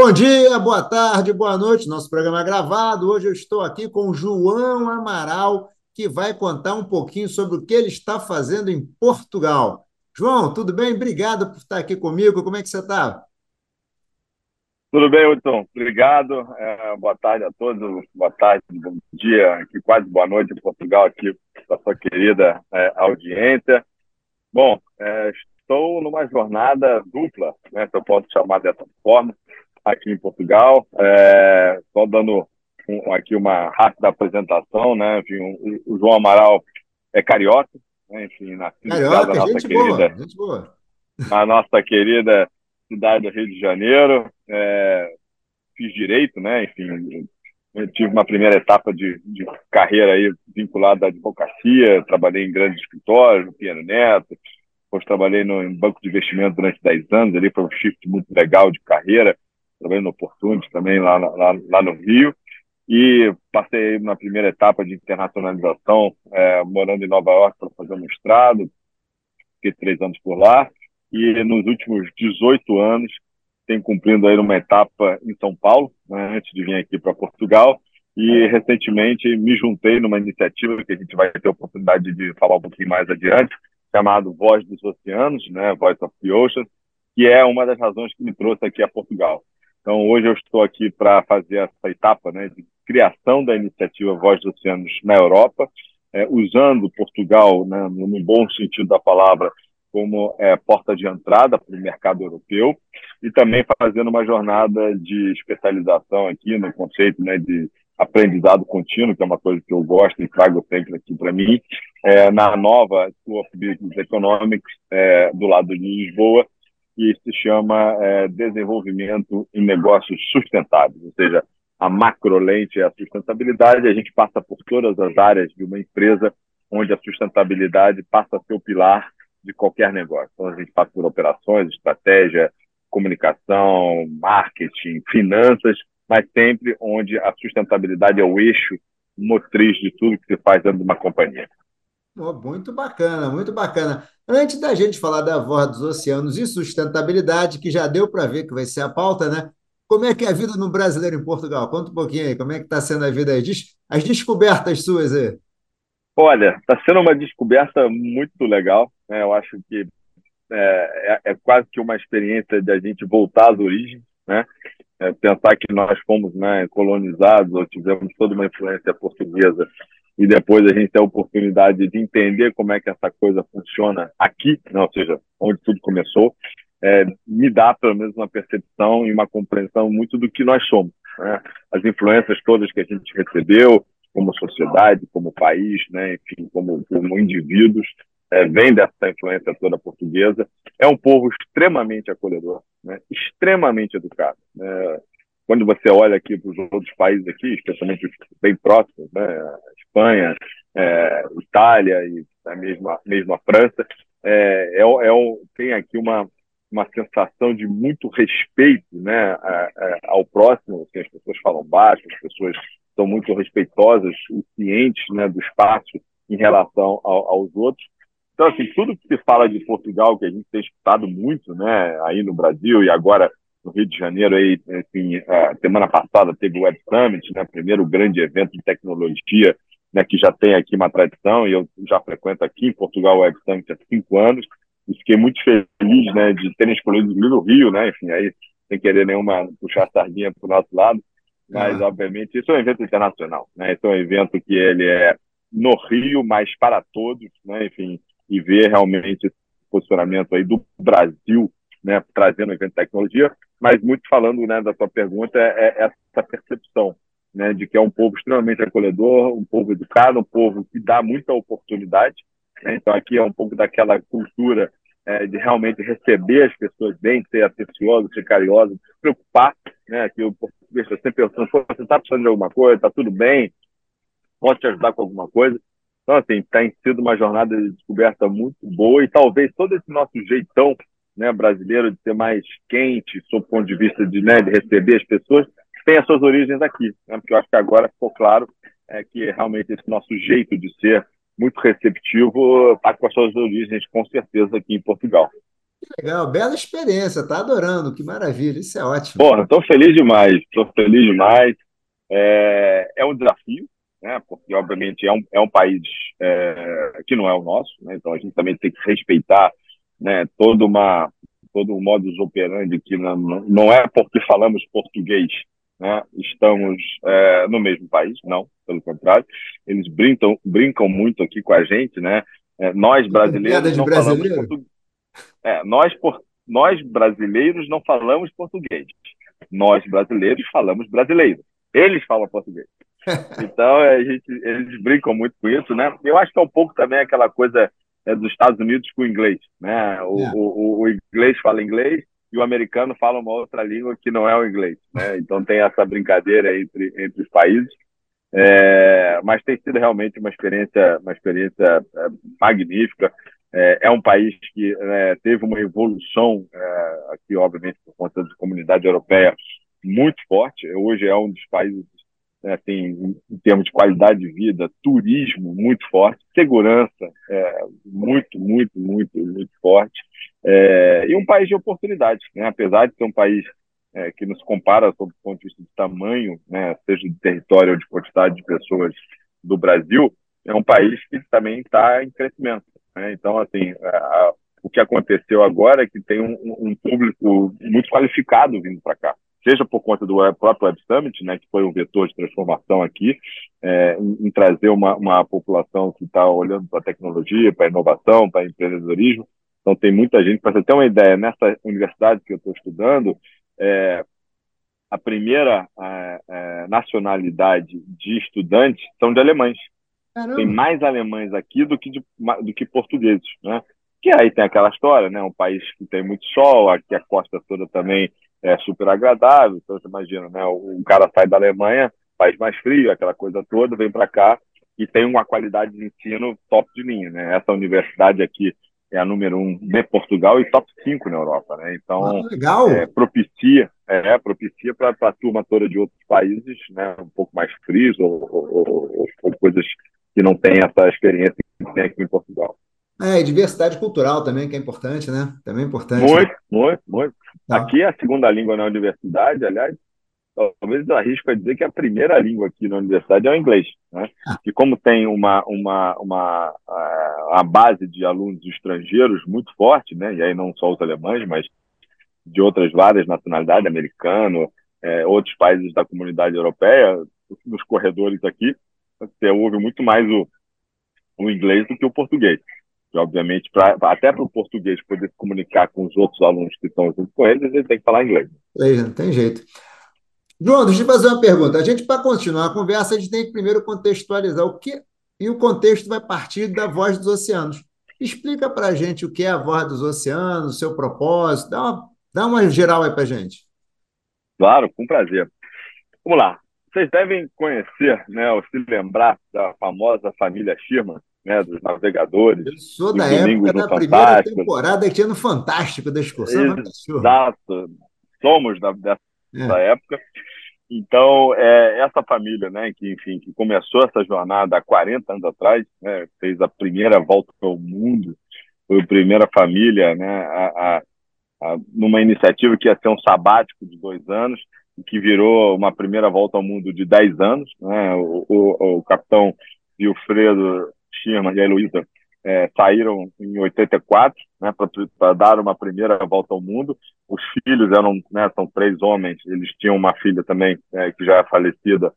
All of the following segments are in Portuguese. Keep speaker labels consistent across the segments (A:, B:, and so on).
A: Bom dia, boa tarde, boa noite. Nosso programa é gravado. Hoje eu estou aqui com João Amaral, que vai contar um pouquinho sobre o que ele está fazendo em Portugal. João, tudo bem? Obrigado por estar aqui comigo. Como é que você está?
B: Tudo bem, Wilton. Obrigado. É, boa tarde a todos. Boa tarde, bom dia, aqui quase boa noite em Portugal, aqui para sua querida é, audiência. Bom, é, estou numa jornada dupla, né, se eu posso chamar dessa forma, aqui em Portugal. É, dando um, aqui uma rápida apresentação, né? Enfim, o, o João Amaral é carioca, né? enfim,
A: nascido carioca, da nossa gente querida, boa, gente boa.
B: a nossa querida cidade do Rio de Janeiro. É, fiz direito, né? Enfim, tive uma primeira etapa de, de, carreira aí vinculada à advocacia, trabalhei em grandes escritórios, no Piano Neto, depois trabalhei no em banco de investimento durante 10 anos, ali foi um shift muito legal de carreira, trabalhei no Opportunity também lá, lá, lá no Rio, e passei na primeira etapa de internacionalização, é, morando em Nova York para fazer um mestrado, fiquei três anos por lá, e nos últimos 18 anos tenho cumprindo aí uma etapa em São Paulo, né, antes de vir aqui para Portugal, e recentemente me juntei numa iniciativa que a gente vai ter a oportunidade de falar um pouquinho mais adiante, chamado Voz dos Oceanos, né, Voice of the Ocean, que é uma das razões que me trouxe aqui a Portugal. Então, hoje eu estou aqui para fazer essa etapa né, de criação da iniciativa Voz dos Oceanos na Europa, é, usando Portugal, né, no bom sentido da palavra, como é, porta de entrada para o mercado europeu e também fazendo uma jornada de especialização aqui no conceito né, de aprendizado contínuo, que é uma coisa que eu gosto e trago sempre aqui para mim, é, na nova School of Business Economics, é, do lado de Lisboa, que se chama é, Desenvolvimento em Negócios Sustentáveis, ou seja, a macro lente é a sustentabilidade, a gente passa por todas as áreas de uma empresa onde a sustentabilidade passa a ser o pilar de qualquer negócio. Então, a gente passa por operações, estratégia, comunicação, marketing, finanças, mas sempre onde a sustentabilidade é o eixo motriz de tudo que se faz dentro de uma companhia.
A: Oh, muito bacana, muito bacana. Antes da gente falar da voz dos oceanos e sustentabilidade, que já deu para ver que vai ser a pauta, né? Como é que é a vida no brasileiro em Portugal? Conta um pouquinho aí, como é que está sendo a vida aí? As descobertas suas aí.
B: Olha, está sendo uma descoberta muito legal. Né? Eu acho que é, é, é, quase que uma experiência de a gente voltar às origens, né? É, pensar que nós fomos né, colonizados ou tivemos toda uma influência portuguesa e depois a gente tem a oportunidade de entender como é que essa coisa funciona aqui, né? ou seja, onde tudo começou, é, me dá pelo menos uma percepção e uma compreensão muito do que nós somos. Né? As influências todas que a gente recebeu, como sociedade, como país, né, enfim, como, como indivíduos, é, vem dessa influência toda portuguesa. É um povo extremamente acolhedor, né, extremamente educado. Né. Quando você olha aqui para os outros países aqui, especialmente os bem próximos, né, Espanha, é, Itália e a mesma, mesma França, é, é, é um, tem aqui uma, uma sensação de muito respeito né, ao próximo, assim, as pessoas falam baixo, as pessoas são muito respeitosas e cientes né, do espaço em relação ao, aos outros. Então, assim, tudo que se fala de Portugal, que a gente tem escutado muito né, aí no Brasil e agora no Rio de Janeiro, aí, enfim, a semana passada teve o Web Summit, né, primeiro grande evento de tecnologia né, que já tem aqui uma tradição, e eu já frequento aqui em Portugal o Web Summit há cinco anos, e fiquei muito feliz né, de terem escolhido o Rio, né, enfim, aí sem querer nenhuma puxar sardinha para o nosso lado, mas, obviamente, isso é um evento internacional, né? Esse é um evento que ele é no Rio, mas para todos, né? Enfim, e ver realmente esse posicionamento aí do Brasil, né? Trazendo o evento de tecnologia, mas muito falando, né, da sua pergunta, é, é essa percepção, né? De que é um povo extremamente acolhedor, um povo educado, um povo que dá muita oportunidade, né? Então, aqui é um pouco daquela cultura é, de realmente receber as pessoas bem, ser atencioso, ser carinhoso, se preocupar, né? Que o português sempre pensando, você está precisando de alguma coisa, está tudo bem, posso te ajudar com alguma coisa. Então, assim, tem sido uma jornada de descoberta muito boa e talvez todo esse nosso jeitão né, brasileiro de ser mais quente, sob o ponto de vista de, né, de receber as pessoas, tem as suas origens aqui. Né? Porque eu acho que agora ficou claro é, que realmente esse nosso jeito de ser muito receptivo está com as suas origens, com certeza, aqui em Portugal.
A: Que legal, bela experiência, tá adorando, que maravilha, isso é ótimo.
B: Porra, estou feliz demais, estou feliz demais. É, é um desafio, né? Porque obviamente é um, é um país é, que não é o nosso, né? Então a gente também tem que respeitar, né? Toda uma todo o modus operandi que não, não é porque falamos português, né? Estamos é, no mesmo país, não, pelo contrário, eles brincam brincam muito aqui com a gente, né? É, nós brasileiros não brasileiro? falamos português. É, nós por nós brasileiros não falamos português. Nós brasileiros falamos brasileiro. Eles falam português. Então, a gente, eles brincam muito com isso, né? Eu acho que é um pouco também aquela coisa é, dos Estados Unidos com o inglês, né? O, é. o, o, inglês fala inglês e o americano fala uma outra língua que não é o inglês, né? Então, tem essa brincadeira entre, entre os países. É, mas tem sido realmente uma experiência, uma experiência é, magnífica. É, é, um país que né, teve uma evolução é, aqui, obviamente, por conta da comunidade europeia muito forte. Hoje é um dos países, né, assim, em termos de qualidade de vida, turismo muito forte, segurança é, muito, muito, muito, muito forte. É, e um país de oportunidades, né? apesar de ser um país é, que nos compara sob o ponto de vista de tamanho, né, seja de território ou de quantidade de pessoas do Brasil, é um país que também está em crescimento. Né? Então, assim, a, o que aconteceu agora é que tem um, um público muito qualificado vindo para cá seja por conta do próprio Web Summit, né, que foi um vetor de transformação aqui, é, em, em, trazer uma, uma população que está olhando para a tecnologia, para a inovação, para empreendedorismo. Então, tem muita gente. Para você ter uma ideia, nessa universidade que eu estou estudando, é, a primeira é, é, nacionalidade de estudantes são de alemães. Caramba. Tem mais alemães aqui do que, de, do que portugueses, né? Que aí tem aquela história, né? Um país que tem muito sol, aqui a costa toda também é super agradável. Então, você imagina, né? O, cara sai da Alemanha, país mais frio, aquela coisa toda, vem para cá e tem uma qualidade de ensino top de linha, né? Essa universidade aqui é a número um de Portugal e top 5 na Europa, né? Então, ah. É, propicia, é, propicia para a turma toda de outros países, né? Um pouco mais frios ou, ou, ou, ou coisas que não têm essa experiência que tem aqui em Portugal.
A: É, e diversidade cultural também, que é importante, né? Também é importante.
B: Muito, né? muito, muito. Tá. Aqui é a segunda língua na universidade, aliás, talvez eu arrisco a dizer que a primeira língua aqui na universidade é o inglês, né? Ah. E como tem uma, uma, uma, a base de alunos estrangeiros muito forte, né? E aí não só os alemães, mas de outras várias nacionalidades, americano, é, outros países da comunidade europeia, nos corredores aqui, você ouve muito mais o, o inglês do que o português obviamente, pra, até para o português poder se comunicar com os outros alunos que estão junto com eles, ele tem que falar inglês.
A: não tem jeito. João, deixa eu fazer uma pergunta. A gente, para continuar a conversa, a gente tem que primeiro contextualizar o que. E o contexto vai partir da voz dos oceanos. Explica para a gente o que é a voz dos oceanos, o seu propósito, dá uma, dá uma geral aí para a gente.
B: Claro, com prazer. Vamos lá. Vocês devem conhecer, né, ou se lembrar da famosa família Sherman, né, dos navegadores. Eu
A: sou da época da primeira temporada que tinha no Fantástico da excursão.
B: Exato. Somos da, dessa é. época. Então, é, essa família, né, que, enfim, que começou essa jornada há 40 anos atrás, né, fez a primeira volta ao mundo, foi a primeira família, né, a, a, a, numa iniciativa que ia ser um sabático de dois anos, que virou uma primeira volta ao mundo de 10 anos. Né, o, o, o capitão Wilfredo Sherman e a Heloísa é, saíram em 84, né, para dar uma primeira volta ao mundo. Os filhos eram, né, são três homens, eles tinham uma filha também, é, que já é falecida,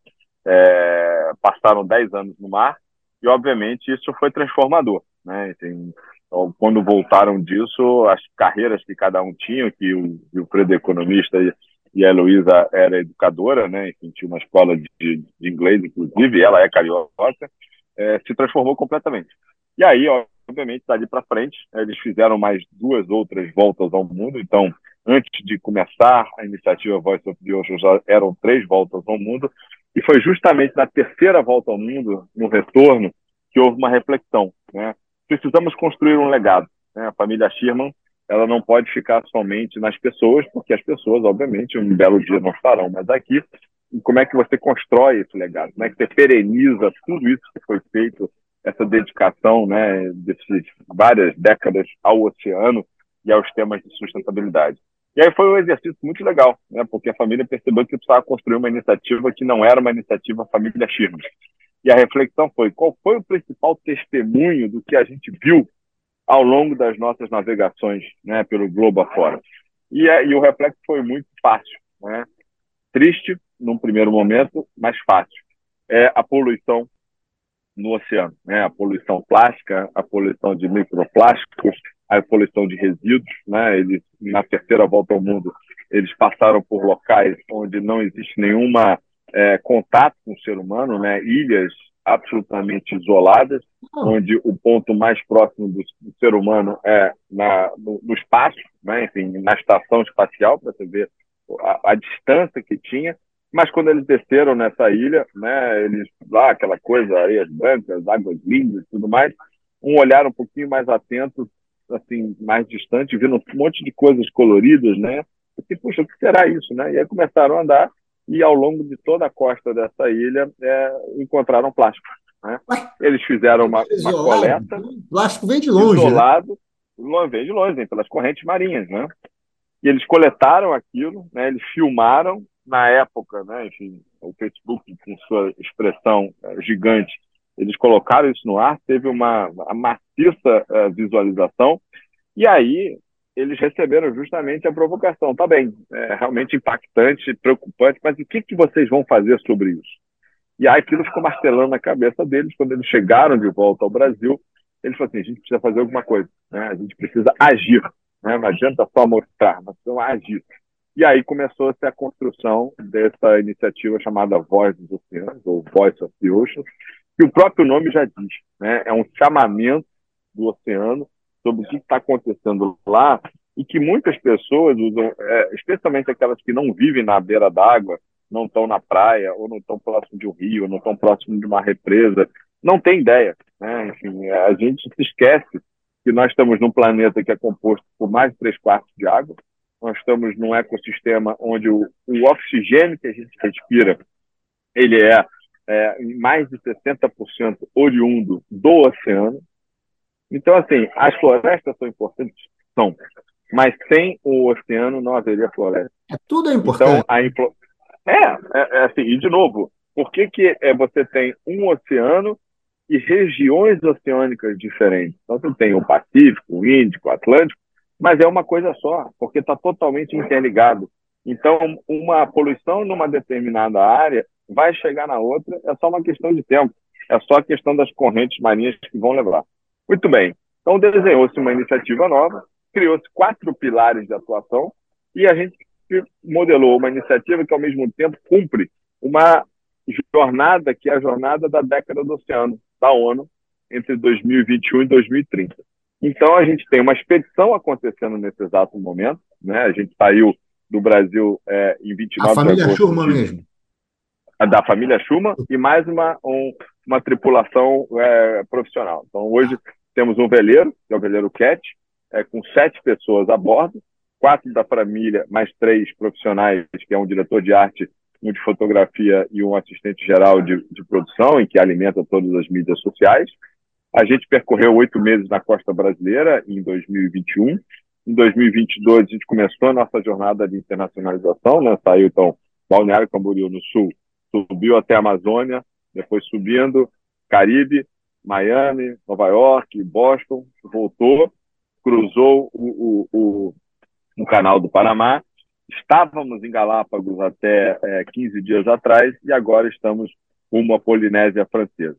B: é, passaram 10 anos no mar, e obviamente isso foi transformador. Né, então, quando voltaram disso, as carreiras que cada um tinha, que o, o Fredo economista e, e a Heloísa era educadora, né, enfim, tinha uma escola de, de inglês, inclusive, ela é carioca, é, se transformou completamente. E aí, obviamente, dali para frente, eles fizeram mais duas outras voltas ao mundo. Então, antes de começar a iniciativa Voice of the Ocean, já eram três voltas ao mundo. E foi justamente na terceira volta ao mundo, no retorno, que houve uma reflexão. Né? Precisamos construir um legado. Né? A família Sherman ela não pode ficar somente nas pessoas, porque as pessoas, obviamente, um belo dia não estarão mais aqui, como é que você constrói esse legado, como é que você pereniza tudo isso que foi feito, essa dedicação, né, dessas várias décadas ao oceano, e aos temas de sustentabilidade. E aí foi um exercício muito legal, né, porque a família percebeu que precisava construir uma iniciativa que não era uma iniciativa família Schirmer. E a reflexão foi: qual foi o principal testemunho do que a gente viu ao longo das nossas navegações né, pelo globo afora? E, e o reflexo foi muito fácil. Né? Triste, num primeiro momento, mas fácil. É a poluição no oceano, né? A poluição plástica, a poluição de microplásticos, a poluição de resíduos, né? Eles na terceira volta ao mundo, eles passaram por locais onde não existe nenhuma é, contato com o ser humano, né? Ilhas absolutamente isoladas, onde o ponto mais próximo do, do ser humano é na, no, no, espaço, né? enfim, na estação espacial, para você ver a, a, distância que tinha. Mas quando eles desceram nessa ilha, né, eles lá aquela coisa, areias brancas, águas lindas, tudo mais, um olhar um pouquinho mais atento, assim, mais distante, vendo um monte de coisas coloridas, né? Porque, puxa, o que será isso, né? E aí começaram a andar e ao longo de toda a costa dessa ilha é, encontraram plástico. Né? Eles fizeram uma, uma coleta.
A: O plástico vem de longe.
B: Né? Isolado, né? vem de longe, vem pelas correntes marinhas. Né? E eles coletaram aquilo, né? eles filmaram na época, né? enfim, o Facebook, com sua expressão é, gigante, eles colocaram isso no ar, teve uma, uma maciça é, visualização, e aí eles receberam justamente a provocação. Tá bem, é realmente impactante, preocupante, mas o que, que vocês vão fazer sobre isso? E aí aquilo ficou martelando na cabeça deles quando eles chegaram de volta ao Brasil. Eles falaram assim: a gente precisa fazer alguma coisa, né? a gente precisa agir. Né? Não adianta só mostrar, nós precisamos agir. E aí começou-se a construção dessa iniciativa chamada Voz dos Oceanos, ou Voice of the Ocean, que o próprio nome já diz, né? é um chamamento do oceano sobre o que está acontecendo lá e que muitas pessoas usam, é, especialmente aquelas que não vivem na beira d'água, não estão na praia, ou não estão próximo de um rio, ou não estão próximo de uma represa, não tem ideia. Né? Enfim, a gente se esquece que nós estamos num planeta que é composto por mais de três quartos de água, nós estamos num ecossistema onde o, o oxigênio que a gente respira, ele é, é mais de 60% oriundo do oceano, então, assim, as florestas são importantes? São. Mas sem o oceano não haveria floresta.
A: É, tudo é importante. Então,
B: a influ... é, é, é, assim, e de novo, por que, que é, você tem um oceano e regiões oceânicas diferentes? Então, você tem o Pacífico, o Índico, o Atlântico, mas é uma coisa só, porque está totalmente interligado. Então, uma poluição numa determinada área vai chegar na outra, é só uma questão de tempo. É só a questão das correntes marinhas que vão levar. Muito bem. Então, desenhou-se uma iniciativa nova, criou-se quatro pilares de atuação e a gente modelou uma iniciativa que, ao mesmo tempo, cumpre uma jornada que é a jornada da década do oceano, da ONU, entre 2021 e 2030. Então, a gente tem uma expedição acontecendo nesse exato momento. Né? A gente saiu do Brasil é, em 29
A: a família de Schurman mesmo.
B: Da família Schumann e mais uma, um, uma tripulação é, profissional. Então, hoje, temos um veleiro, que é o veleiro Cat, é, com sete pessoas a bordo, quatro da família, mais três profissionais, que é um diretor de arte, um de fotografia e um assistente geral de, de produção, em que alimenta todas as mídias sociais. A gente percorreu oito meses na costa brasileira em 2021. Em 2022, a gente começou a nossa jornada de internacionalização, né? saiu, então, Balneário Camboriú, no sul, subiu até a Amazônia, depois subindo, Caribe, Miami, Nova York, Boston, voltou, cruzou o, o, o, o canal do Panamá. Estávamos em Galápagos até é, 15 dias atrás e agora estamos rumo à Polinésia Francesa.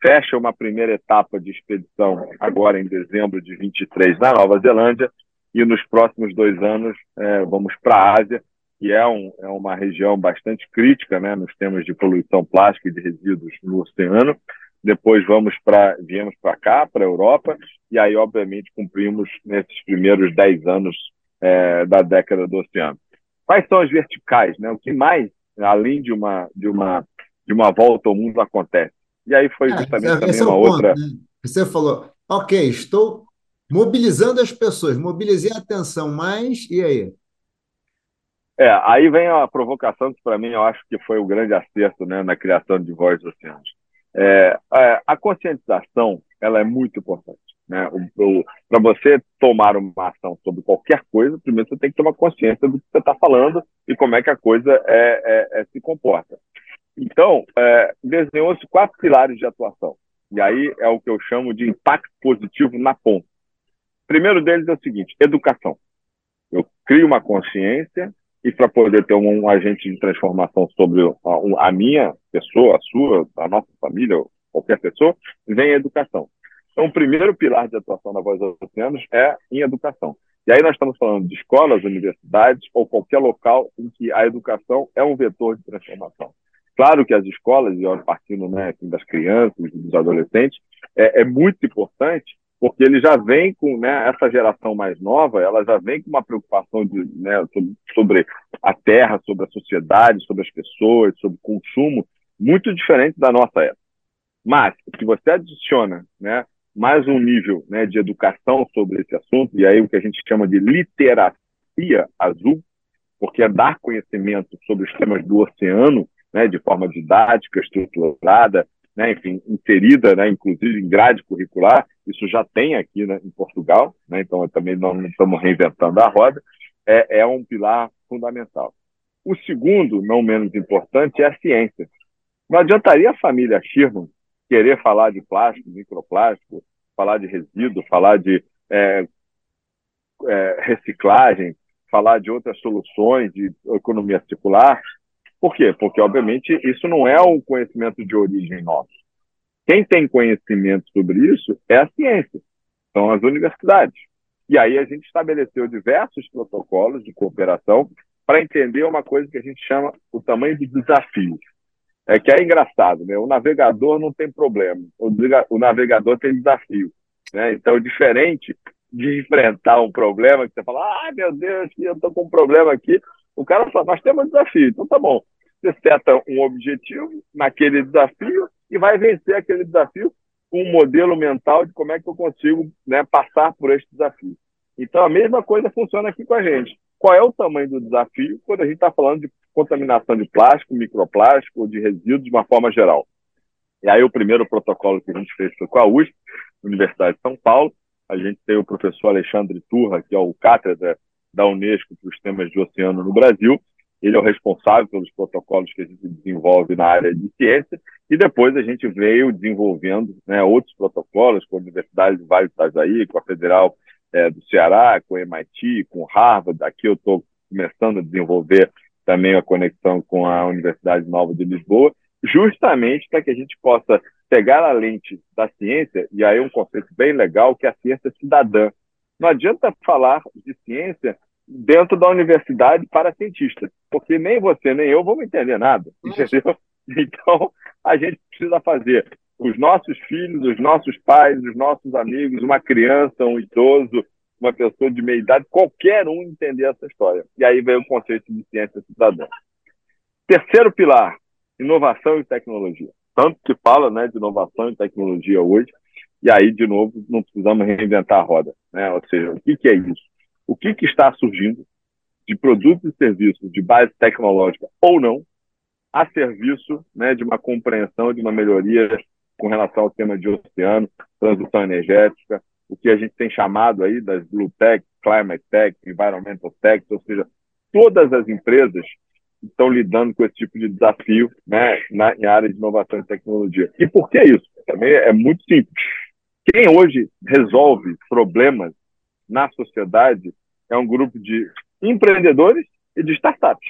B: Fecha uma primeira etapa de expedição agora em dezembro de 23 na Nova Zelândia e nos próximos dois anos é, vamos para a Ásia, que é, um, é uma região bastante crítica né, nos temas de poluição plástica e de resíduos no oceano depois vamos para viemos para cá, para a Europa, e aí, obviamente, cumprimos nesses primeiros 10 anos é, da década do oceano. Quais são as verticais? Né? O que mais, além de uma, de, uma, de uma volta ao mundo, acontece? E aí foi é, justamente é, também é uma ponto, outra. Né?
A: Você falou, ok, estou mobilizando as pessoas, mobilizei a atenção, mas e aí?
B: É, aí vem a provocação que para mim eu acho que foi o grande acerto né, na criação de Voz dos Oceanos. É, a conscientização ela é muito importante. Né? Para você tomar uma ação sobre qualquer coisa, primeiro você tem que tomar consciência do que você está falando e como é que a coisa é, é, é se comporta. Então, é, desenhou-se quatro pilares de atuação. E aí é o que eu chamo de impacto positivo na ponta. O primeiro deles é o seguinte: educação. Eu crio uma consciência e para poder ter um, um, agente de transformação sobre a, a, minha pessoa, a sua, a nossa família, qualquer pessoa, vem a educação. Então, o primeiro pilar de atuação na Voz dos Oceanos é em educação. E aí nós estamos falando de escolas, universidades ou qualquer local em que a educação é um vetor de transformação. Claro que as escolas, e partindo né, das crianças, dos adolescentes, é, é muito importante porque ele já vem com né, essa geração mais nova, ela já vem com uma preocupação de, né, sobre a terra, sobre a sociedade, sobre as pessoas, sobre o consumo, muito diferente da nossa época. Mas, se você adiciona né, mais um nível né, de educação sobre esse assunto, e aí o que a gente chama de literacia azul, porque é dar conhecimento sobre os temas do oceano, né, de forma didática, estruturada, né, enfim, inserida, né, inclusive em grade curricular, isso já tem aqui né, em Portugal, né, então também não, estamos reinventando a roda, é, é um pilar fundamental. O segundo, não menos importante, é a ciência. Não adiantaria a família Sherman querer falar de plástico, microplástico, falar de resíduo, falar de é, é, reciclagem, falar de outras soluções de economia circular. Por quê? Porque, obviamente, isso não é um conhecimento de origem nosso. Quem tem conhecimento sobre isso é a ciência, são as universidades. E aí a gente estabeleceu diversos protocolos de cooperação para entender uma coisa que a gente chama o tamanho de desafios é que é engraçado, né? O navegador não tem problema, o, navegador tem desafio, né? Então, diferente de enfrentar um problema que você fala, ai meu Deus, eu estou com um problema aqui, o cara fala, nós temos um desafio, então tá bom. Você seta um objetivo naquele desafio e vai vencer aquele desafio com um modelo mental de como é que eu consigo né, passar por este desafio. Então, a mesma coisa funciona aqui com a gente. Qual é o tamanho do desafio quando a gente está falando de contaminação de plástico, microplástico, de resíduos de uma forma geral. E aí o primeiro protocolo que a gente fez foi com a USP, Universidade de São Paulo. A gente tem o professor Alexandre Turra, que é o cátedra da Unesco para os temas de oceano no Brasil. Ele é o responsável pelos protocolos que a gente desenvolve na área de ciência. E depois a gente veio desenvolvendo né, outros protocolos com a Universidade de Vale do Itajaí, com a Federal é, do Ceará, com o MIT, com Harvard. Aqui eu estou começando a desenvolver também a conexão com a Universidade Nova de Lisboa, justamente para que a gente possa pegar a lente da ciência, e aí um conceito bem legal, que é a ciência cidadã. Não adianta falar de ciência dentro da universidade para cientistas, porque nem você nem eu vamos entender nada, entendeu? Então, a gente precisa fazer os nossos filhos, os nossos pais, os nossos amigos, uma criança, um idoso, uma pessoa de meia idade, qualquer um entender essa história. E aí vem o conceito de ciência cidadã. Terceiro pilar, inovação e tecnologia. Tanto que fala né, de inovação e tecnologia hoje, e aí, de novo, não precisamos reinventar a roda. Né? Ou seja, o que, que é isso? O que, que está surgindo de produtos e serviços de base tecnológica ou não, a serviço né, de uma compreensão, de uma melhoria com relação ao tema de oceano, transição energética, o que a gente tem chamado aí das Blue Tech, Climate Tech, Environmental Tech, ou seja, todas as empresas estão lidando com esse tipo de desafio né, na em área de inovação e tecnologia. E por que isso? Também é muito simples. Quem hoje resolve problemas na sociedade é um grupo de empreendedores e de startups.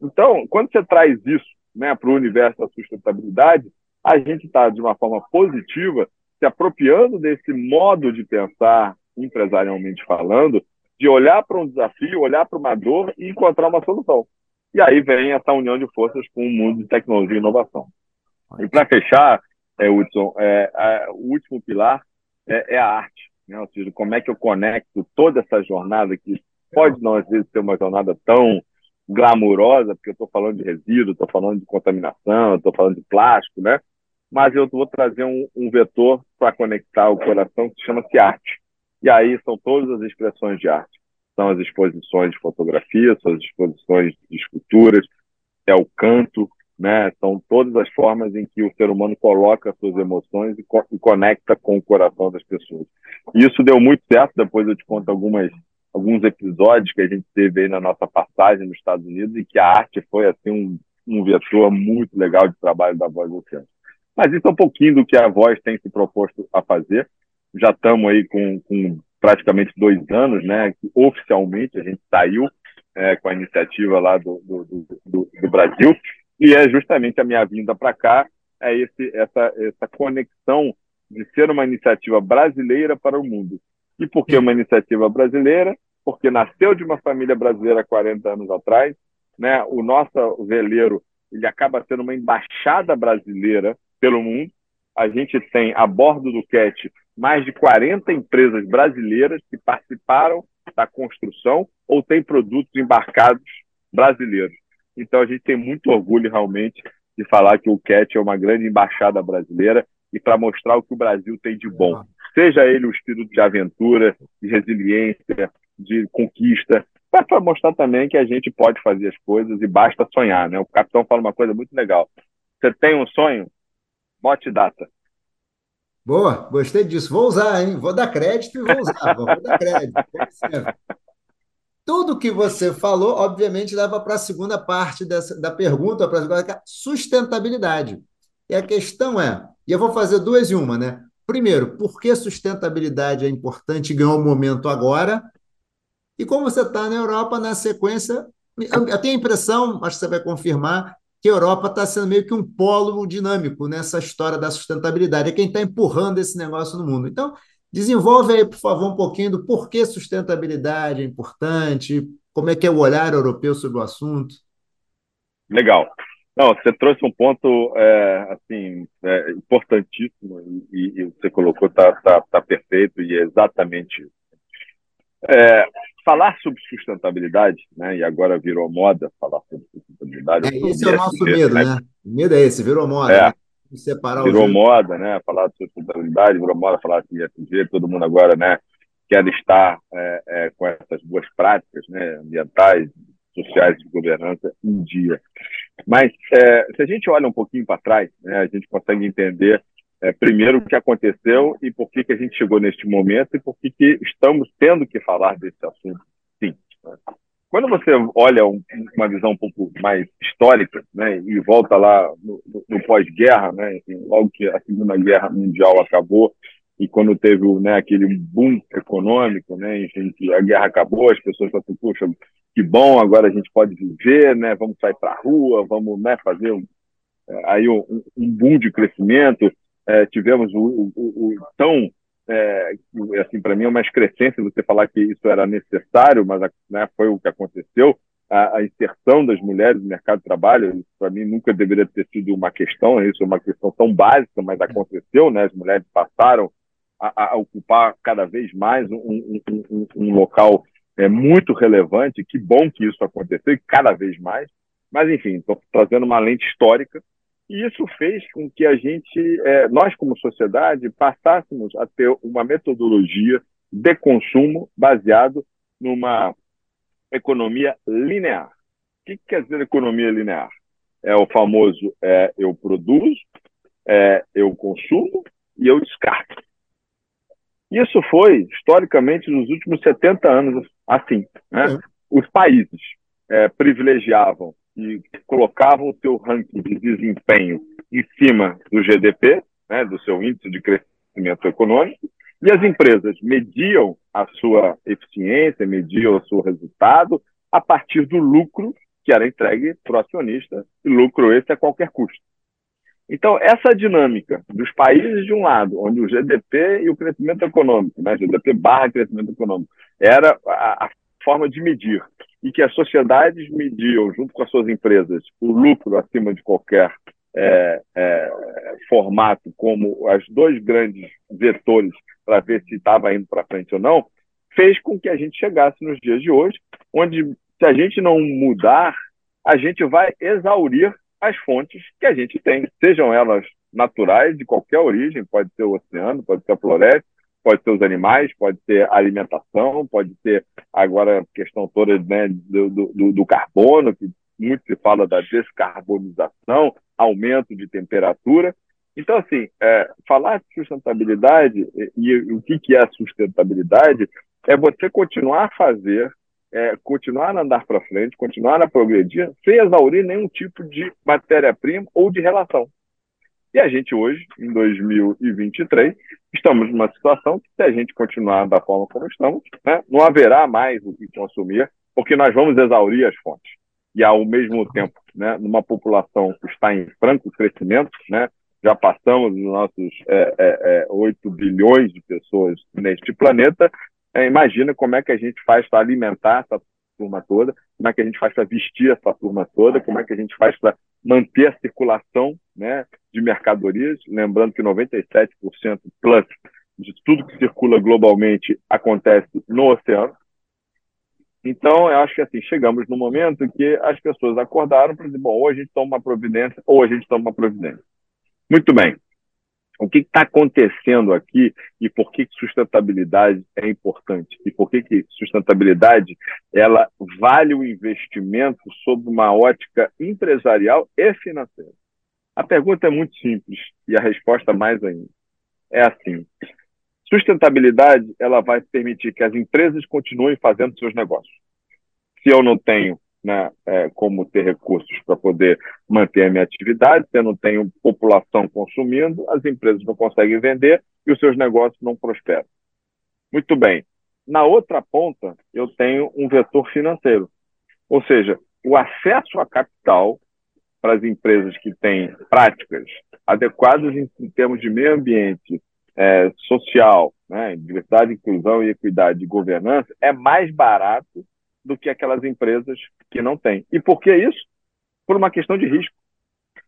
B: Então, quando você traz isso né, para o universo da sustentabilidade, a gente está, de uma forma positiva, se apropriando desse modo de pensar, empresarialmente falando, de olhar para um desafio, olhar para uma dor e encontrar uma solução. E aí vem essa união de forças com o mundo de tecnologia e inovação. E para fechar, é, Hudson, é, o último pilar é, é, a arte. Né? Ou seja, como é que eu conecto toda essa jornada que pode não, às vezes, ser uma jornada tão glamurosa, porque eu estou falando de resíduo, estou falando de contaminação, estou falando de plástico, né? mas eu vou trazer um, um vetor para conectar o coração que chama-se arte. E aí são todas as expressões de arte. São as exposições de fotografia, são as exposições de esculturas, é o canto, né? São todas as formas em que o ser humano coloca suas emoções e, co e conecta com o coração das pessoas. E isso deu muito certo. Depois eu te conto algumas alguns episódios que a gente teve aí na nossa passagem nos Estados Unidos e que a arte foi assim um, um vetor muito legal de trabalho da Voz do Oceano. Mas isso é um pouquinho do que a Voz tem se proposto a fazer. Já estamos aí com, com praticamente dois anos, né? Que oficialmente a gente saiu é, com a iniciativa lá do, do, do, do, Brasil e é justamente a minha vinda para cá é esse, essa, essa conexão de ser uma iniciativa brasileira para o mundo. E por que uma iniciativa brasileira? Porque nasceu de uma família brasileira há 40 anos atrás, né? O nosso veleiro ele acaba sendo uma embaixada brasileira pelo mundo. A gente tem a bordo do CAT mais de 40 empresas brasileiras que participaram da construção ou têm produtos embarcados brasileiros. Então a gente tem muito orgulho realmente de falar que o CAT é uma grande embaixada brasileira e para mostrar o que o Brasil tem de bom. Seja ele o espírito de aventura, de resiliência, de conquista, mas para mostrar também que a gente pode fazer as coisas e basta sonhar. Né? O capitão fala uma coisa muito legal. Você tem um sonho? Bote data.
A: Boa, gostei disso. Vou usar, hein? Vou dar crédito e vou usar. vou dar crédito. Tudo que você falou, obviamente, leva para a segunda parte dessa, da pergunta, para a é sustentabilidade. E a questão é, e eu vou fazer duas em uma, né? Primeiro, por que sustentabilidade é importante e ganhou o momento agora? E como você está na Europa, na sequência, eu tenho a impressão, acho que você vai confirmar, que a Europa está sendo meio que um polo dinâmico nessa história da sustentabilidade. É quem está empurrando esse negócio no mundo. Então, desenvolve aí, por favor, um pouquinho do porquê sustentabilidade é importante, como é que é o olhar europeu sobre o assunto.
B: Legal. Não, você trouxe um ponto é, assim é, importantíssimo e, e, você colocou tá, tá, tá perfeito e é exatamente isso. É, falar sobre sustentabilidade, né? E agora virou moda falar sobre sustentabilidade.
A: É, esse é o nosso medo, né? né? O medo é esse, virou moda.
B: É. Né? Separar virou moda, né? Falar sobre sustentabilidade, virou moda falar de ESG, todo mundo agora, né? Quer estar é, é, com essas duas práticas, né? Ambientais, sociais de governança em dia. Mas é, se a gente olha um pouquinho para trás, né? A gente consegue entender é, primeiro o que aconteceu e por que, que a gente chegou neste momento e por que, que estamos tendo que falar desse assunto, sim. Né? Quando você olha um, uma visão um pouco mais histórica, né, e volta lá no, no pós-guerra, né, logo que a Segunda Guerra Mundial acabou e quando teve né, aquele boom econômico, né, enfim, que a guerra acabou, as pessoas falaram assim, puxa, que bom, agora a gente pode viver, né, vamos sair para a rua, vamos né, fazer um, é, aí um, um boom de crescimento, é, tivemos o, o, o, tão é, assim para mim é uma excrescência você falar que isso era necessário, mas né, foi o que aconteceu. A, a, inserção das mulheres no mercado de trabalho, para mim nunca deveria ter sido uma questão, isso é uma questão tão básica, mas aconteceu, né? As mulheres passaram a, a ocupar cada vez mais um, um local é, muito relevante. Que bom que isso aconteceu e cada vez mais. Mas enfim, estou trazendo uma lente histórica e isso fez com que a gente, é, nós como sociedade, passássemos a ter uma metodologia de consumo baseado numa economia linear. O que quer dizer economia linear? É o famoso é, eu produzo, é, eu consumo e eu descarto. Isso foi, historicamente, nos últimos 70 anos assim. Né? Uhum. Os países é, privilegiavam e colocavam o seu ranking de desempenho em cima do GDP, né, do seu índice de crescimento econômico, e as empresas mediam a sua eficiência, mediam o seu resultado a partir do lucro que era entregue para o acionista, e lucro esse a qualquer custo. Então, essa dinâmica dos países de um lado, onde o GDP e o crescimento econômico, né, GDP barra crescimento econômico, era a, a forma de medir e que as sociedades mediam, junto com as suas empresas, o lucro acima de qualquer é, é, formato, como os dois grandes vetores para ver se estava indo para frente ou não, fez com que a gente chegasse nos dias de hoje, onde, se a gente não mudar, a gente vai exaurir as fontes que a gente tem, sejam elas naturais, de qualquer origem, pode ser o oceano, pode ser a floresta, pode ser os animais, pode ser alimentação, pode ser agora a questão toda né, do, do, do, carbono, que muito se fala da descarbonização, aumento de temperatura. Então, assim, é, falar de sustentabilidade e, e, o que, que é sustentabilidade é você continuar a fazer, é, continuar a andar para frente, continuar a progredir, sem exaurir nenhum tipo de matéria-prima ou de relação. E a gente hoje, em 2023, estamos numa situação que, se a gente continuar da forma como estamos, né, não haverá mais o que consumir, porque nós vamos exaurir as fontes. E, ao mesmo tempo, né, numa população que está em franco crescimento, né, já passamos os nossos é, é, é, 8 bilhões de pessoas neste planeta, é, imagina como é que a gente faz para alimentar essa turma toda, como é que a gente faz para vestir essa turma toda, como é que a gente faz para manter a circulação né, de mercadorias, lembrando que 97% plus de tudo que circula globalmente acontece no oceano. Então, eu acho que assim, chegamos no momento que as pessoas acordaram para dizer, bom, ou a gente toma uma providência, ou a gente toma uma providência. Muito bem. O que está acontecendo aqui e por que sustentabilidade é importante? E por que, que sustentabilidade ela vale o investimento sob uma ótica empresarial e financeira? A pergunta é muito simples e a resposta mais ainda. É assim: sustentabilidade ela vai permitir que as empresas continuem fazendo seus negócios. Se eu não tenho né, é, como ter recursos para poder manter a minha atividade, se eu não tenho população consumindo, as empresas não conseguem vender e os seus negócios não prosperam. Muito bem. Na outra ponta, eu tenho um vetor financeiro, ou seja, o acesso a capital para as empresas que têm práticas adequadas em, em termos de meio ambiente, é, social, né, diversidade, inclusão e equidade de governança, é mais barato do que aquelas empresas que não têm. E por que isso? Por uma questão de risco.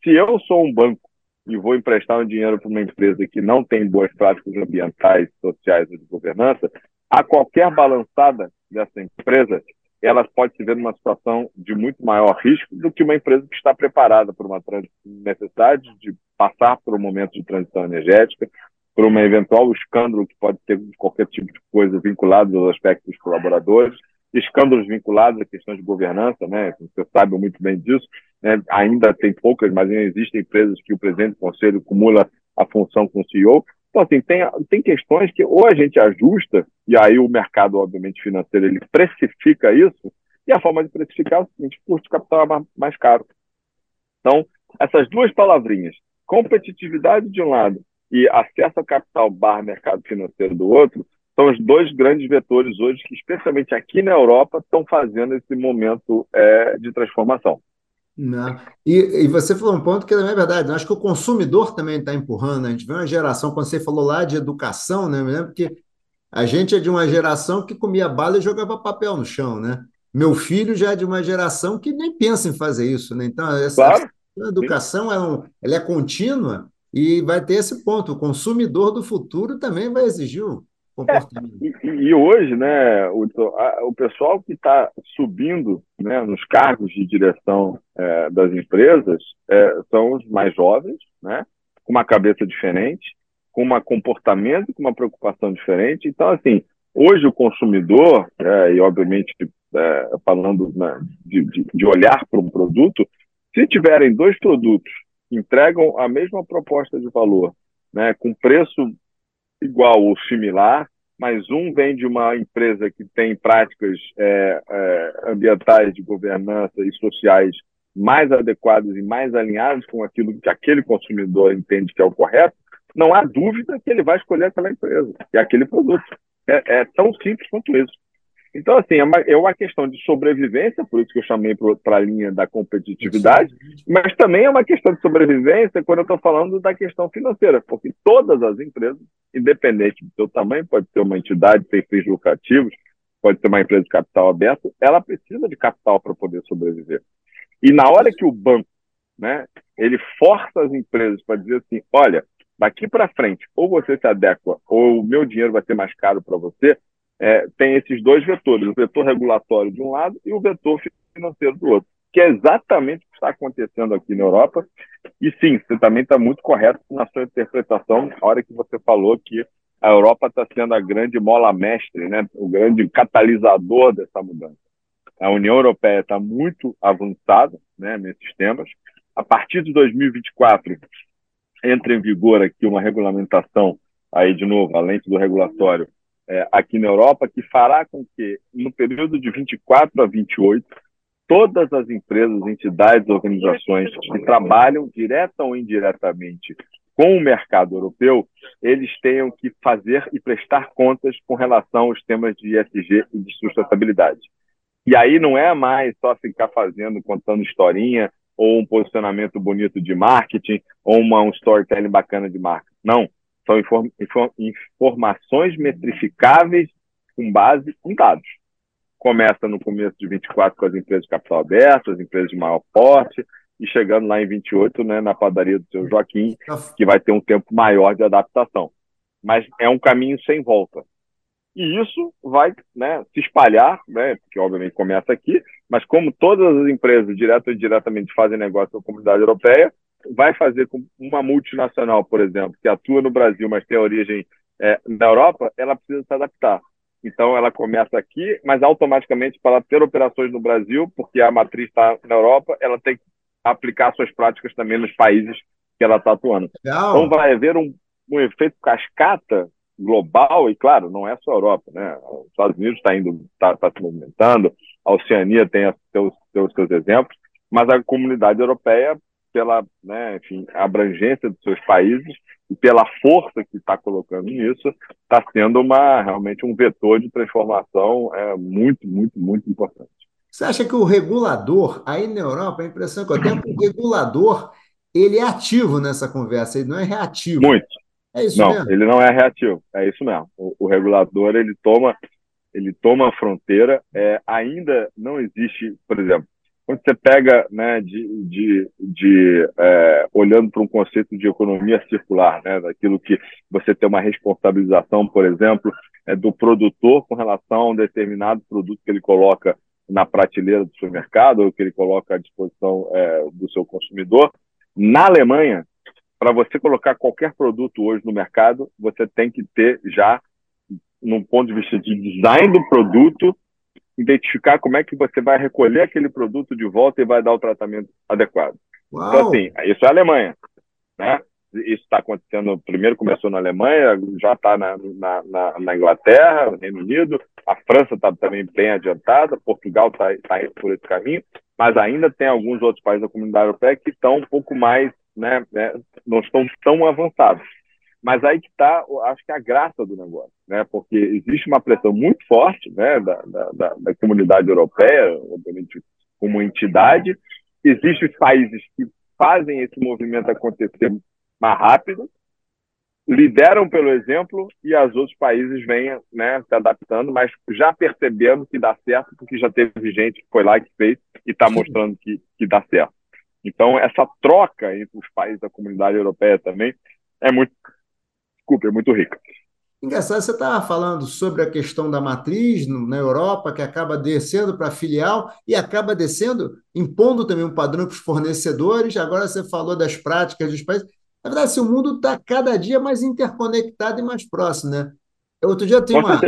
B: Se eu sou um banco e vou emprestar um dinheiro para uma empresa que não tem boas práticas ambientais, sociais ou de governança, a qualquer balançada dessa empresa, ela pode se ver numa situação de muito maior risco do que uma empresa que está preparada por uma necessidade de passar por um momento de transição energética, por um eventual escândalo que pode ter qualquer tipo de coisa vinculado aos aspectos dos colaboradores, escândalos vinculados a questões de governança, né? Você sabe muito bem disso. Né? Ainda tem poucas, mas ainda existem empresas que o presidente do conselho acumula a função com o CEO. Então, assim, tem, tem questões que ou a gente ajusta, e aí o mercado, obviamente, financeiro, ele precifica isso, e a forma de precificar é o seguinte, custo de capital é mais caro. Então, essas duas palavrinhas, competitividade de um lado e acesso a capital barra mercado financeiro do outro, são os dois grandes vetores hoje que, especialmente aqui na Europa, estão fazendo esse momento é, de transformação.
A: Não. Né? E, e, você falou um ponto que não é verdade. Eu acho que o consumidor também está empurrando. A gente vê uma geração, quando você falou lá de educação, né? Eu me lembro que a gente é de uma geração que comia bala e jogava papel no chão, né? Meu filho já é de uma geração que nem pensa em fazer isso, né? Então, essa claro. educação é, um, ela é contínua e vai ter esse ponto. O consumidor do futuro também vai exigir o
B: comportamento. É, e, e, hoje, né, o, a, o pessoal que está subindo né, nos cargos de direção é, das empresas é, são os mais jovens, né, com uma cabeça diferente, com um comportamento, com uma preocupação diferente. Então, assim, hoje o consumidor, é, e obviamente é, falando né, de, de, de olhar para um produto, se tiverem dois produtos que entregam a mesma proposta de valor, né, com preço igual ou similar, mas um vem de uma empresa que tem práticas é, é, ambientais, de governança e sociais mais adequadas e mais alinhadas com aquilo que aquele consumidor entende que é o correto, não há dúvida que ele vai escolher aquela empresa e aquele produto. É, é tão simples quanto isso. Então, assim, é uma, é uma questão de sobrevivência, por isso que eu chamei para a linha da competitividade, mas também é uma questão de sobrevivência quando eu estou falando da questão financeira, porque todas as empresas, independente do seu tamanho, pode ser uma entidade sem fins lucrativos, pode ser uma empresa de capital aberto, ela precisa de capital para poder sobreviver. E na hora que o banco, né, ele força as empresas para dizer assim, olha, daqui para frente, ou você se adequa, ou o meu dinheiro vai ser mais caro para você, é, tem esses dois vetores, o vetor regulatório de um lado e o vetor financeiro do outro, que é exatamente o que está acontecendo aqui na Europa. E sim, você também está muito correto na sua interpretação, na hora que você falou que a Europa está sendo a grande mola mestre, né? o grande catalisador dessa mudança. A União Europeia está muito avançada né, nesses temas. A partir de 2024 entra em vigor aqui uma regulamentação, aí de novo, além do regulatório, é, aqui na Europa, que fará com que, no período de 24 a 28, todas as empresas, entidades, organizações que trabalham direta ou indiretamente com o mercado europeu, eles tenham que fazer e prestar contas com relação aos temas de ESG e de sustentabilidade. E aí não é mais só ficar fazendo, contando historinha, ou um posicionamento bonito de marketing, ou uma, um storytelling bacana de marca. Não. São inform, inform, informações metrificáveis com base em dados. Começa no começo de 24 com as empresas de capital aberto, as empresas de maior porte, e chegando lá em 28, né, na padaria do seu Joaquim, que vai ter um tempo maior de adaptação. Mas é um caminho sem volta. E isso vai né, se espalhar, né, porque obviamente começa aqui, mas como todas as empresas, direto ou indiretamente, fazem negócio com a comunidade europeia, vai fazer com uma multinacional, por exemplo, que atua no Brasil, mas tem origem é, na Europa, ela precisa se adaptar. Então, ela começa aqui, mas automaticamente, para ter operações no Brasil, porque a matriz está na Europa, ela tem que aplicar suas práticas também nos países que ela está atuando. Legal. Então, vai haver um, um efeito cascata global, e claro, não é só a Europa, né? Os Estados Unidos está indo, está tá se movimentando, a Oceania tem seus, seus, seus exemplos, mas a comunidade europeia, pela né, enfim, abrangência dos seus países e pela força que está colocando nisso, está sendo uma, realmente um vetor de transformação é, muito, muito, muito importante.
A: Você acha que o regulador, aí na Europa, a impressão que eu tenho é que o regulador ele é ativo nessa conversa, ele não é reativo.
B: Muito. É isso não, mesmo? ele não é reativo. É isso mesmo. O, o regulador ele toma ele toma a fronteira. É, ainda não existe, por exemplo, quando você pega, né, de, de, de é, olhando para um conceito de economia circular, né, daquilo que você tem uma responsabilização, por exemplo, é, do produtor com relação a um determinado produto que ele coloca na prateleira do supermercado ou que ele coloca à disposição é, do seu consumidor. Na Alemanha, para você colocar qualquer produto hoje no mercado, você tem que ter já, num ponto de vista de design do produto, identificar como é que você vai recolher aquele produto de volta e vai dar o tratamento adequado. Então, Uau. Então, assim, isso é a Alemanha. Né? Isso está acontecendo, primeiro começou na Alemanha, já está na, na, na, na, Inglaterra, no Reino Unido, a França está também bem adiantada, Portugal está tá indo por esse caminho, mas ainda tem alguns outros países da comunidade europeia que estão um pouco mais né, né, não estão tão avançados. Mas aí que está, acho que a graça do negócio, né? Porque existe uma pressão muito forte, né, da, da, da comunidade europeia, obviamente como entidade. Existem os países que fazem esse movimento acontecer mais rápido, lideram pelo exemplo e os outros países vêm né, se adaptando, mas já percebendo que dá certo, porque já teve gente que foi lá que fez e está mostrando que, que dá certo. Então, essa troca entre os países da comunidade europeia também é muito, desculpa, é muito rica.
A: Engraçado, você estava falando sobre a questão da matriz na Europa, que acaba descendo para a filial e acaba descendo, impondo também um padrão para os fornecedores. Agora você falou das práticas dos países. Na verdade, assim, o mundo está cada dia mais interconectado e mais próximo, né? Outro dia tem uma,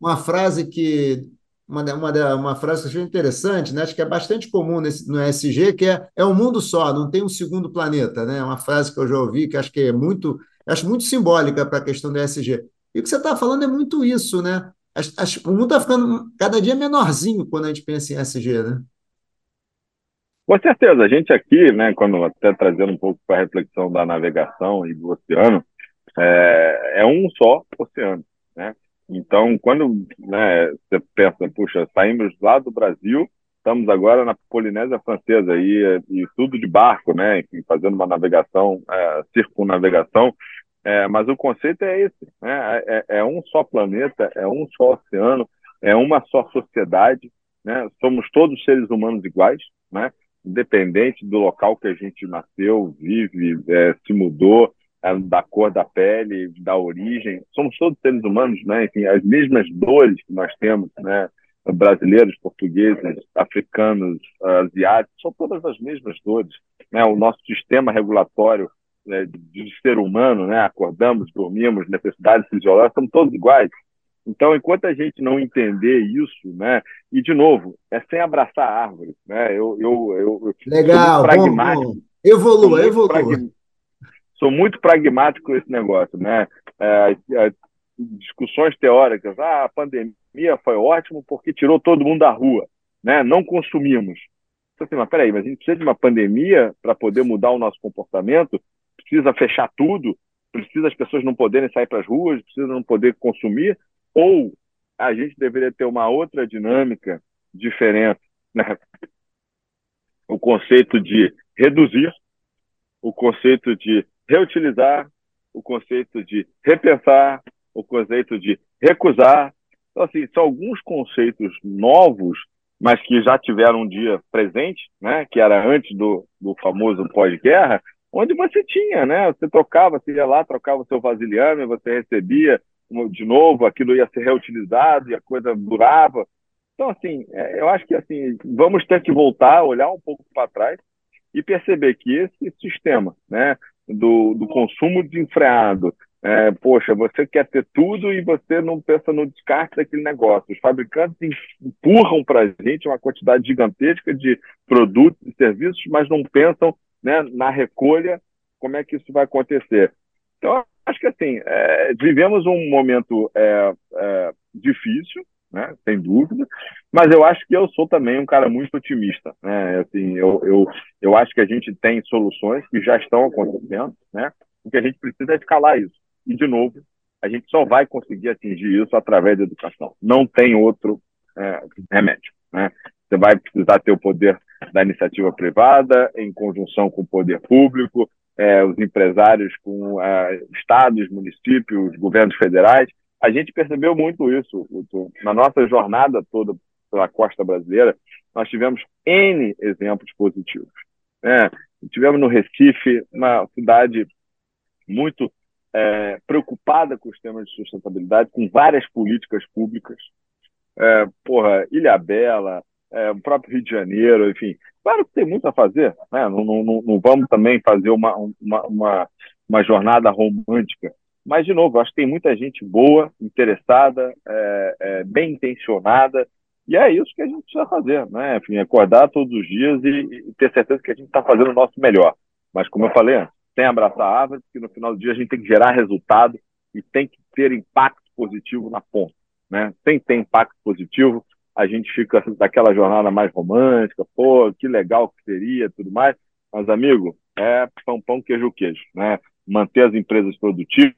A: uma frase que uma, uma, uma frase que eu achei interessante, né? acho que é bastante comum nesse, no SG, que é, é um mundo só, não tem um segundo planeta. Né? Uma frase que eu já ouvi, que acho que é muito, acho muito simbólica para a questão do SG. E o que você está falando é muito isso, né? Acho, acho, o mundo está ficando cada dia menorzinho quando a gente pensa em SG, né?
B: Com certeza, a gente aqui, né, quando até trazendo um pouco para a reflexão da navegação e do oceano, é, é um só oceano, né? Então, quando né, você pensa, puxa, saímos lá do Brasil, estamos agora na Polinésia Francesa e, e tudo de barco, né, fazendo uma navegação, é, circunnavegação, é, mas o conceito é esse, né, é, é, um só planeta, é um só oceano, é uma só sociedade, né, somos todos seres humanos iguais, né, independente do local que a gente nasceu, vive, é, se mudou, é, da cor da pele, da origem. Somos todos seres humanos, né? Enfim, as mesmas dores que nós temos, né? Brasileiros, portugueses, africanos, asiáticos, são todas as mesmas dores. Né? O nosso sistema regulatório né, de ser humano, né? Acordamos, dormimos, necessidades fisiológicas, são todos iguais. Então, enquanto a gente não entender isso, né, e de novo, é sem abraçar a árvore, né? Eu, eu, eu
A: Legal, sou pragmático. Bom, bom. Evolua, sou evolua.
B: Sou muito pragmático com esse negócio, né? É, é, discussões teóricas, ah, a pandemia foi ótimo porque tirou todo mundo da rua, né? Não consumimos. Assim, mas peraí, mas a gente precisa de uma pandemia para poder mudar o nosso comportamento? Precisa fechar tudo? Precisa as pessoas não poderem sair para as ruas? Precisa não poder consumir? Ou a gente deveria ter uma outra dinâmica diferente, né? O conceito de reduzir, o conceito de reutilizar, o conceito de repensar, o conceito de recusar. Então, assim, são alguns conceitos novos, mas que já tiveram um dia presente, né? Que era antes do, do famoso pós-guerra, onde você tinha, né? Você trocava, você ia lá, trocava o seu vasilhame, você recebia de novo, aquilo ia ser reutilizado e a coisa durava. Então, assim, é, eu acho que assim vamos ter que voltar, olhar um pouco para trás e perceber que esse sistema né, do, do consumo desenfreado, é, poxa, você quer ter tudo e você não pensa no descarte daquele negócio. Os fabricantes empurram para a gente uma quantidade gigantesca de produtos e serviços, mas não pensam né, na recolha, como é que isso vai acontecer. Então, acho que assim, é, vivemos um momento é, é, difícil, né, sem dúvida, mas eu acho que eu sou também um cara muito otimista. Né? Assim, eu, eu, eu acho que a gente tem soluções que já estão acontecendo, né? o que a gente precisa é escalar isso. E, de novo, a gente só vai conseguir atingir isso através da educação. Não tem outro é, remédio. Né? Você vai precisar ter o poder da iniciativa privada, em conjunção com o poder público, é, os empresários com é, estados, municípios, governos federais. A gente percebeu muito isso na nossa jornada toda pela costa brasileira. Nós tivemos N exemplos positivos. É, tivemos no Recife, uma cidade muito é, preocupada com os temas de sustentabilidade, com várias políticas públicas. É, porra, Ilha Bela, é, o próprio Rio de Janeiro, enfim. Claro que tem muito a fazer, né? não, não, não vamos também fazer uma, uma, uma, uma, jornada romântica. Mas, de novo, acho que tem muita gente boa, interessada, é, é, bem intencionada, e é isso que a gente precisa fazer, né? Enfim, acordar todos os dias e, e ter certeza que a gente está fazendo o nosso melhor. Mas, como eu falei, sem abraçar a árvore, porque no final do dia a gente tem que gerar resultado e tem que ter impacto positivo na ponta. Né? Sem ter impacto positivo, a gente fica daquela jornada mais romântica, pô, que legal que seria, tudo mais. Mas, amigo, é pão, pão, queijo, queijo, né? Manter as empresas produtivas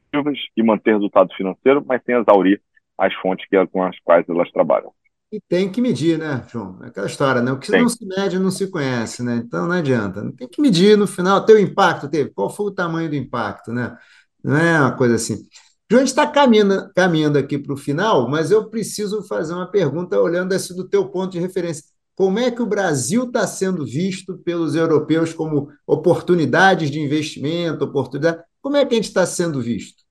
B: e manter resultado financeiro, mas sem exaurir as fontes que, com as quais elas trabalham.
A: E tem que medir, né, João? É aquela história, né? O que tem. não se mede não se conhece, né? Então não adianta. Tem que medir no final, ter o impacto teve. Qual foi o tamanho do impacto, né? Não é uma coisa assim. João, a gente está caminhando, caminhando aqui para o final, mas eu preciso fazer uma pergunta olhando assim do teu ponto de referência. Como é que o Brasil está sendo visto pelos europeus como oportunidades de investimento, oportunidade? Como é que a gente está sendo visto?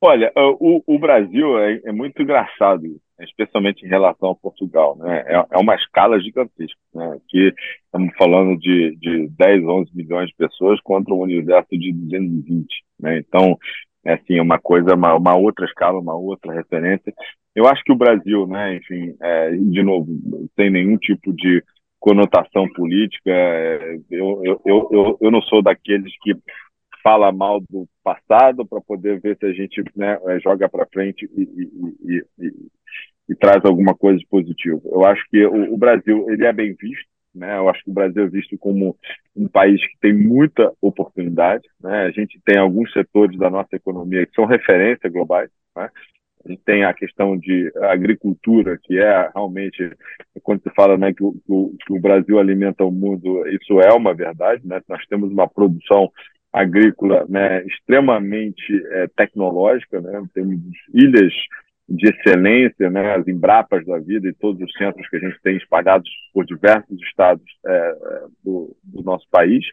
B: Olha, o, o Brasil é, é, muito engraçado, especialmente em relação a Portugal. Né? É, é uma escala gigantesca. Né? Aqui estamos falando de, de 10, 11 milhões de pessoas contra um universo de 220. Né? Então, é assim, uma coisa, uma, uma, outra escala, uma outra referência. Eu acho que o Brasil, né, enfim, é, de novo, sem nenhum tipo de conotação política, é, eu, eu, eu, eu não sou daqueles que fala mal do passado para poder ver se a gente né, é, joga para frente e, e, e, e, traz alguma coisa de positivo. Eu acho que o, o Brasil ele é bem visto, né? Eu acho que o Brasil é visto como um país que tem muita oportunidade. Né? A gente tem alguns setores da nossa economia que são referência globais. Né? A gente tem a questão de agricultura, que é realmente, quando se fala né, que, o, que o Brasil alimenta o mundo, isso é uma verdade. Né? Nós temos uma produção agrícola né, extremamente é, tecnológica, né? temos ilhas de excelência, né, as Embrapas da vida e todos os centros que a gente tem espalhados por diversos estados é, do, do, nosso país.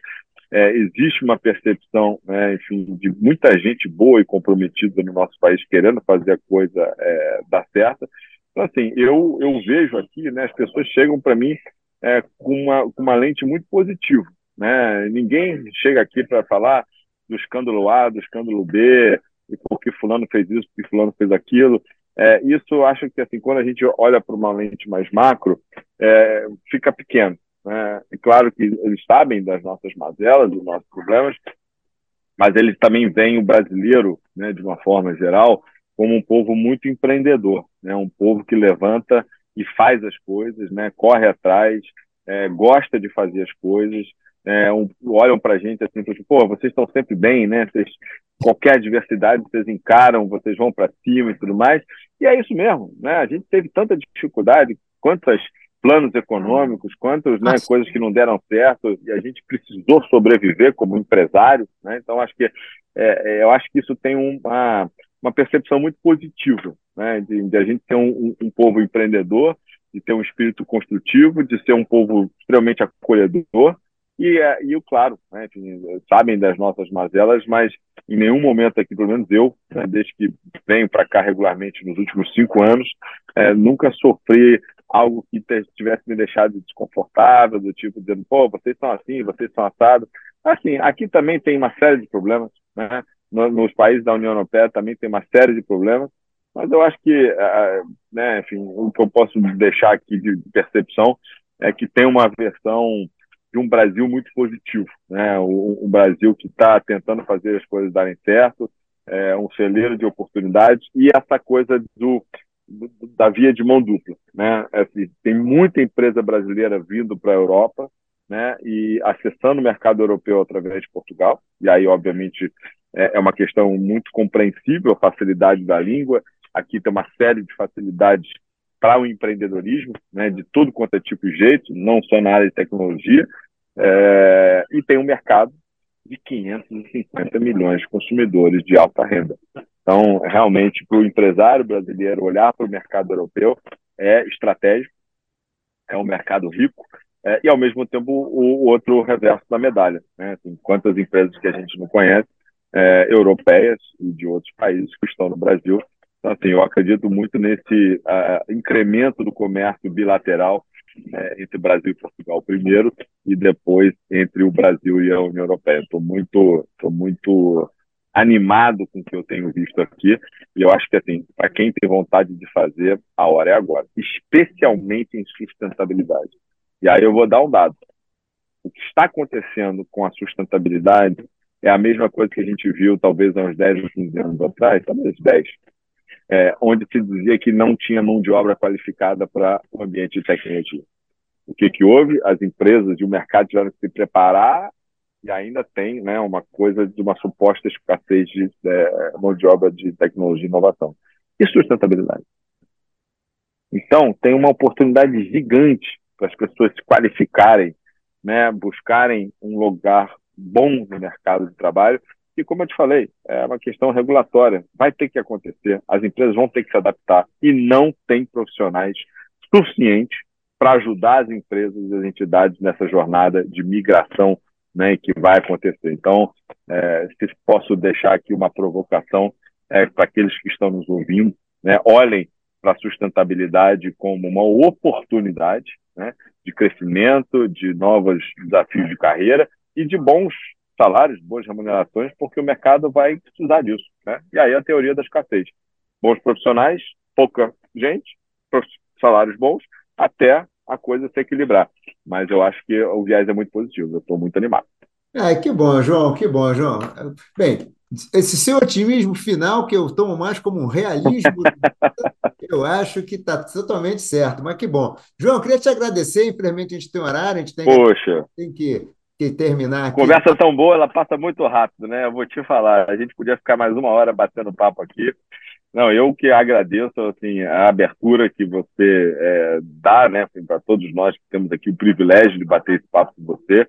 B: É, existe uma percepção, né, enfim, de muita gente boa e comprometida no nosso país querendo fazer a coisa é, dar certo. Então, assim, eu, eu vejo aqui, né, as pessoas chegam para mim é, com, uma, com uma lente muito positiva. Né? Ninguém chega aqui para falar do escândalo A, do escândalo B, e porque fulano fez isso, porque fulano fez aquilo é, isso acho que assim, quando a gente olha para uma lente mais macro, é, fica pequeno. Né? É claro que eles sabem das nossas mazelas, dos nossos problemas, mas eles também veem o brasileiro, né, de uma forma geral, como um povo muito empreendedor, né? um povo que levanta e faz as coisas, né? corre atrás, é, gosta de fazer as coisas, é, um, olham para a gente assim, tipo, pô, vocês estão sempre bem, né? Vocês, qualquer adversidade vocês encaram, vocês vão para cima e tudo mais. E é isso mesmo, né? A gente teve tanta dificuldade, quantos planos econômicos, quantas né, coisas que não deram certo e a gente precisou sobreviver como empresário, né? Então acho que é, é, eu acho que isso tem uma, uma percepção muito positiva, né? De, de a gente ser um, um, um povo empreendedor, de ter um espírito construtivo, de ser um povo extremamente acolhedor e, é, e claro, né, enfim, sabem das nossas mazelas, mas em nenhum momento aqui, pelo menos eu, né, desde que venho para cá regularmente nos últimos cinco anos, é, nunca sofri algo que tivesse me deixado desconfortável, do tipo dizendo, pô, vocês são assim, vocês são assados. Assim, aqui também tem uma série de problemas, né? Nos países da União Europeia também tem uma série de problemas, mas eu acho que, né, enfim, o que eu posso deixar aqui de percepção é que tem uma versão de um Brasil muito positivo, né? Um, Brasil que está tentando fazer as coisas darem certo, é um celeiro de oportunidades e essa coisa do, do da via de mão dupla, né? Assim, tem muita empresa brasileira vindo para a Europa, né? E acessando o mercado europeu através de Portugal. E aí, obviamente, é, é uma questão muito compreensível a facilidade da língua. Aqui tem uma série de facilidades para o empreendedorismo, né, de tudo quanto é tipo de jeito, não só na área de tecnologia, é, e tem um mercado de 550 milhões de consumidores de alta renda. Então, realmente, para o empresário brasileiro olhar para o mercado europeu é estratégico, é um mercado rico, é, e ao mesmo tempo o, o, outro reverso da medalha. Né? Tem quantas empresas que a gente não conhece, é, europeias e de outros países que estão no Brasil, então, assim, eu acredito muito nesse uh, incremento do comércio bilateral uh, entre Brasil e Portugal primeiro e depois entre o Brasil e a União Europeia. Estou muito, tô muito animado com o que eu tenho visto aqui e eu acho que assim, para quem tem vontade de fazer, a hora é agora, especialmente em sustentabilidade. E aí eu vou dar um dado. O que está acontecendo com a sustentabilidade é a mesma coisa que a gente viu talvez há uns 10 ou 15 anos atrás, talvez 10, é, onde se dizia que não tinha mão de obra qualificada para o ambiente de tecnologia. O que, que houve? As empresas e o mercado tiveram que se preparar e ainda tem né, uma coisa de uma suposta escassez de é, mão de obra de tecnologia e inovação. E sustentabilidade. Então, tem uma oportunidade gigante para as pessoas se qualificarem, né, buscarem um lugar bom no mercado de trabalho e como eu te falei, é uma questão regulatória. Vai ter que acontecer, as empresas vão ter que se adaptar e não tem profissionais suficientes para ajudar as empresas e as entidades nessa jornada de migração né, que vai acontecer. Então, é, se posso deixar aqui uma provocação é, para aqueles que estão nos ouvindo, né, olhem para a sustentabilidade como uma oportunidade né, de crescimento, de novos desafios de carreira e de bons salários, boas remunerações, porque o mercado vai precisar disso. Né? E aí a teoria da escassez. Bons profissionais, pouca gente, salários bons, até a coisa se equilibrar. Mas eu acho que o viés é muito positivo, eu estou muito animado.
A: É, que bom, João, que bom, João. Bem, esse seu otimismo final, que eu tomo mais como um realismo, eu acho que está totalmente certo, mas que bom. João, queria te agradecer, infelizmente a gente tem horário, a gente tem,
B: Poxa.
A: tem que que terminar aqui.
B: Conversa tão boa, ela passa muito rápido, né? Eu vou te falar, a gente podia ficar mais uma hora batendo papo aqui. Não, eu que agradeço assim, a abertura que você é, dá, né, assim, para todos nós que temos aqui o privilégio de bater esse papo com você.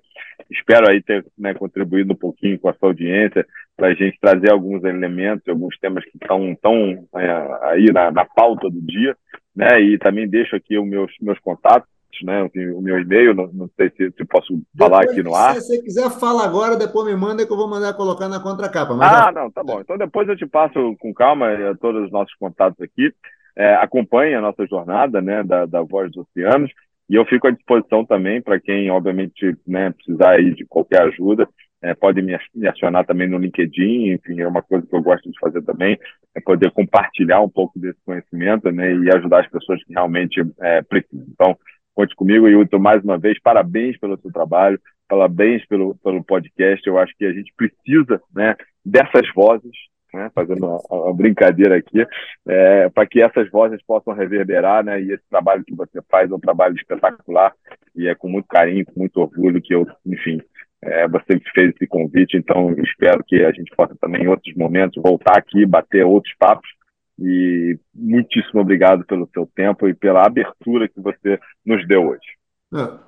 B: Espero aí ter né, contribuído um pouquinho com a sua audiência para a gente trazer alguns elementos, alguns temas que estão tão, é, aí na, na pauta do dia, né? E também deixo aqui os meus, meus contatos né? O meu e-mail, não, não sei se, se posso falar depois, aqui no ar.
A: Se você quiser, fala agora, depois me manda que eu vou mandar colocar na contracapa.
B: ah, já... não, tá bom. Então depois eu te passo com calma a todos os nossos contatos aqui. É, acompanhe a nossa jornada né, da, da Voz dos Oceanos e eu fico à disposição também para quem, obviamente, né, precisar aí de qualquer ajuda. é, pode me, me acionar também no LinkedIn, enfim, é uma coisa que eu gosto de fazer também, é poder compartilhar um pouco desse conhecimento né, e ajudar as pessoas que realmente é, precisam. Então, conte comigo, Hilton, mais uma vez, parabéns pelo seu trabalho, parabéns pelo, pelo podcast, eu acho que a gente precisa né, dessas vozes, né, fazendo uma, uma, brincadeira aqui, é, para que essas vozes possam reverberar, né, e esse trabalho que você faz é um trabalho espetacular, e é com muito carinho, com muito orgulho que eu, enfim, é, você fez esse convite, então espero que a gente possa também em outros momentos voltar aqui, bater outros papos, e muitíssimo obrigado pelo seu tempo e pela abertura que você nos deu hoje.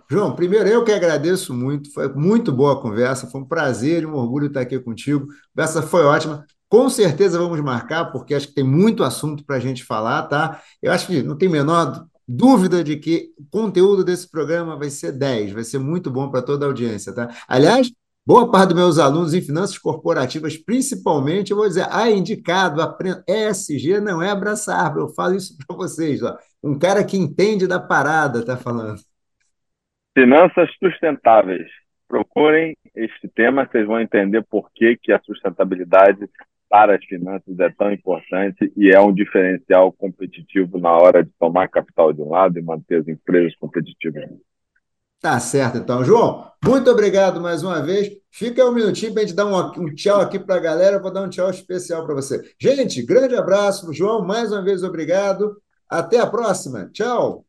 A: João, primeiro eu que agradeço muito, foi muito boa a conversa, foi um prazer e um orgulho estar aqui contigo. A conversa foi ótima. Com certeza vamos marcar, porque acho que tem muito assunto para a gente falar, tá? Eu acho que não tem menor dúvida de que o conteúdo desse programa vai ser 10, vai ser muito bom para toda a audiência, tá? Aliás, boa parte dos meus alunos em finanças corporativas, principalmente, eu vou dizer, ah, indicado, ESG não é abraçar, eu falo isso para vocês, ó. Um cara que entende da parada tá falando.
B: Finanças sustentáveis. Procurem este tema, vocês vão entender por que, que a sustentabilidade para as finanças é tão importante e é um diferencial competitivo na hora de tomar capital de um lado e manter as empresas competitivas.
A: Tá certo, então. João, muito obrigado mais uma vez. Fica um minutinho para a gente dar um, um tchau aqui para a galera. Eu vou dar um tchau especial para você. Gente, grande abraço. João, mais uma vez, obrigado. Até a próxima. Tchau.